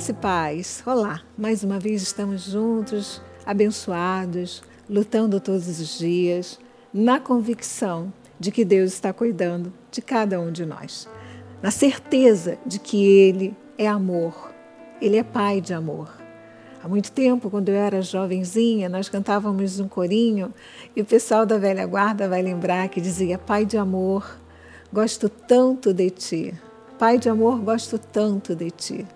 Graça e paz. Olá, mais uma vez estamos juntos, abençoados, lutando todos os dias, na convicção de que Deus está cuidando de cada um de nós, na certeza de que Ele é amor, Ele é Pai de amor. Há muito tempo, quando eu era jovenzinha, nós cantávamos um corinho e o pessoal da velha guarda vai lembrar que dizia: Pai de amor, gosto tanto de ti. Pai de amor, gosto tanto de ti.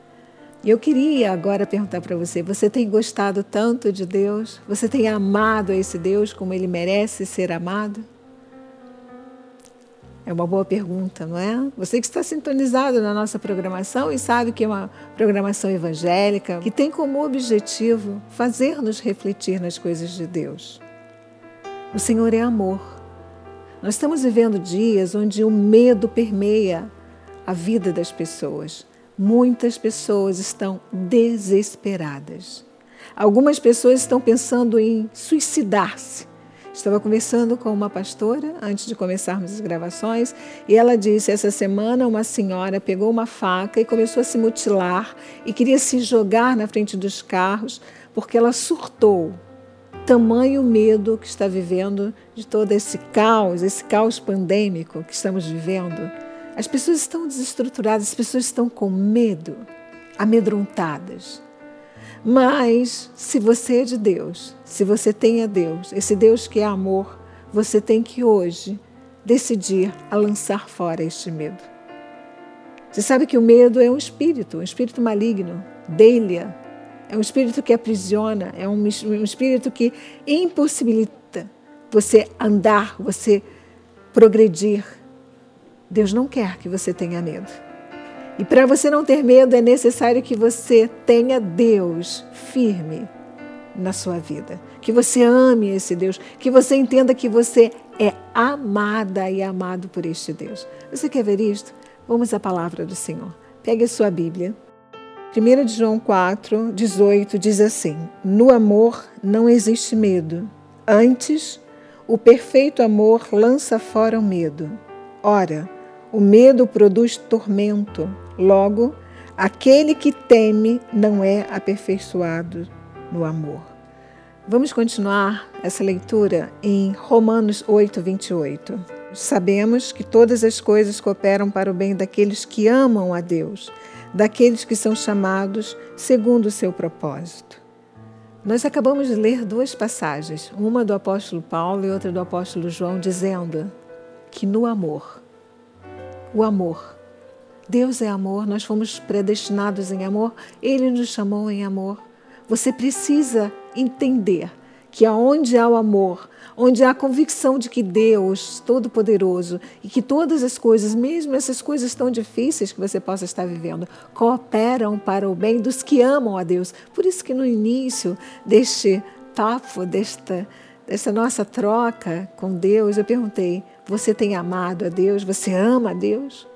E eu queria agora perguntar para você: você tem gostado tanto de Deus? Você tem amado esse Deus como ele merece ser amado? É uma boa pergunta, não é? Você que está sintonizado na nossa programação e sabe que é uma programação evangélica que tem como objetivo fazer-nos refletir nas coisas de Deus. O Senhor é amor. Nós estamos vivendo dias onde o medo permeia a vida das pessoas. Muitas pessoas estão desesperadas. Algumas pessoas estão pensando em suicidar-se. Estava conversando com uma pastora antes de começarmos as gravações e ela disse: essa semana uma senhora pegou uma faca e começou a se mutilar e queria se jogar na frente dos carros porque ela surtou. Tamanho medo que está vivendo de todo esse caos, esse caos pandêmico que estamos vivendo. As pessoas estão desestruturadas, as pessoas estão com medo, amedrontadas. Mas se você é de Deus, se você tem a Deus, esse Deus que é amor, você tem que hoje decidir a lançar fora este medo. Você sabe que o medo é um espírito, um espírito maligno, delia, é um espírito que aprisiona, é um, um espírito que impossibilita você andar, você progredir, Deus não quer que você tenha medo. E para você não ter medo, é necessário que você tenha Deus firme na sua vida. Que você ame esse Deus, que você entenda que você é amada e amado por este Deus. Você quer ver isto? Vamos à palavra do Senhor. Pegue sua Bíblia. 1 João 4, 18 diz assim: No amor não existe medo. Antes, o perfeito amor lança fora o medo. Ora, o medo produz tormento. Logo, aquele que teme não é aperfeiçoado no amor. Vamos continuar essa leitura em Romanos 8, 28. Sabemos que todas as coisas cooperam para o bem daqueles que amam a Deus, daqueles que são chamados segundo o seu propósito. Nós acabamos de ler duas passagens, uma do apóstolo Paulo e outra do apóstolo João, dizendo que no amor o amor. Deus é amor, nós fomos predestinados em amor, Ele nos chamou em amor. Você precisa entender que aonde há o amor, onde há a convicção de que Deus Todo-Poderoso e que todas as coisas, mesmo essas coisas tão difíceis que você possa estar vivendo, cooperam para o bem dos que amam a Deus. Por isso que no início deste papo, desta, desta nossa troca com Deus, eu perguntei: você tem amado a Deus? Você ama a Deus?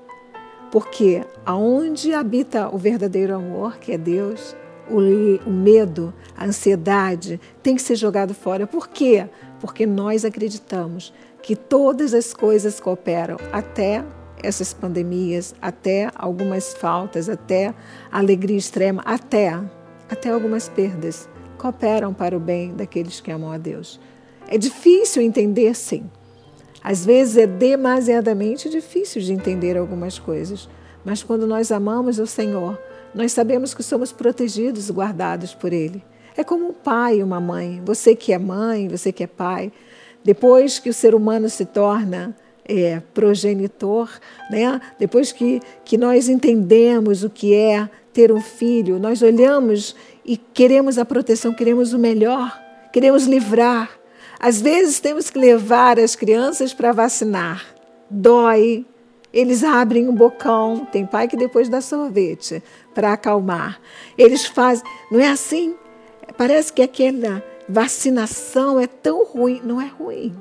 Porque aonde habita o verdadeiro amor, que é Deus, o, o, medo, a ansiedade tem que ser jogado fora. Por quê? Porque nós acreditamos que todas as coisas cooperam, até essas pandemias, até algumas faltas, até a alegria extrema, até, até algumas perdas, cooperam para o bem daqueles que amam a Deus. É difícil entender, sim. Às vezes é demasiadamente difícil de entender algumas coisas, mas quando nós amamos o Senhor, nós sabemos que somos protegidos, guardados por Ele. É como um pai e uma mãe. Você que é mãe, você que é pai, depois que o ser humano se torna é, progenitor, né? depois que, que nós entendemos o que é ter um filho, nós olhamos e queremos a proteção, queremos o melhor, queremos livrar. Às vezes temos que levar as crianças para vacinar. Dói. Eles abrem um bocão. Tem pai que depois dá sorvete para acalmar. Eles fazem. Não é assim? Parece que aquela vacinação é tão ruim. Não é ruim.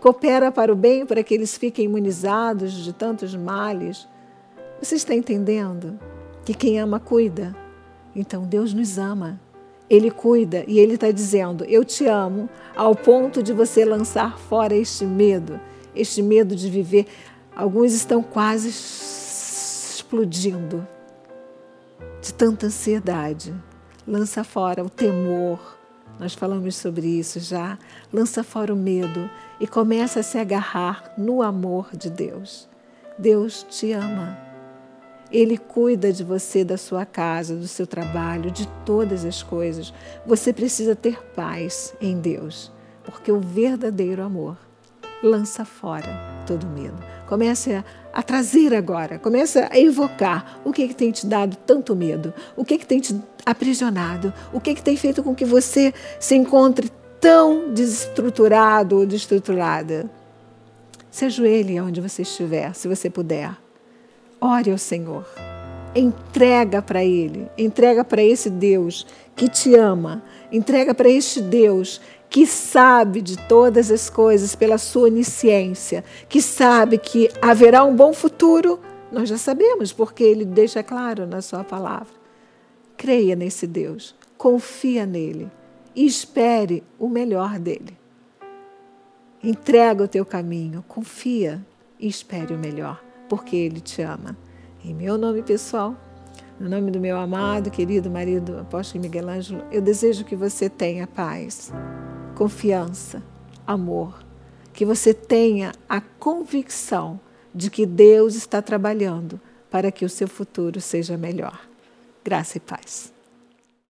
Coopera para o bem, para que eles fiquem imunizados de tantos males. Você está entendendo? Que quem ama cuida. Então Deus nos ama. Ele cuida e Ele está dizendo: Eu te amo, ao ponto de você lançar fora este medo, este medo de viver. Alguns estão quase explodindo. de tanta ansiedade. Lança fora o temor. Nós falamos sobre isso já. Lança fora o medo e começa a se agarrar no amor de Deus. Deus te ama. Ele cuida de você, da sua casa, do seu trabalho, de todas as coisas. Você precisa ter paz em Deus, porque o verdadeiro amor lança fora todo medo. Comece a, trazer agora, comece a evocar o que, que tem te dado tanto medo, o que, que tem te aprisionado, o que, que tem feito com que você se encontre tão desestruturado ou desestruturada. Se ajoelhe onde você estiver, se você puder. Ore ao Senhor. Entrega para Ele, entrega para esse Deus que te ama, entrega para este Deus que sabe de todas as coisas pela sua onisciência, que sabe que haverá um bom futuro, nós já sabemos, porque ele deixa claro na sua palavra. Creia nesse Deus, confia nele. E espere o melhor dele. Entrega o teu caminho, confia e espere o melhor, porque ele te ama. Em meu nome pessoal, no nome do meu amado, querido marido apóstolo Miguel Ângelo, eu desejo que você tenha paz confiança, amor, que você tenha a convicção de que Deus está trabalhando para que o seu futuro seja melhor. Graça e paz.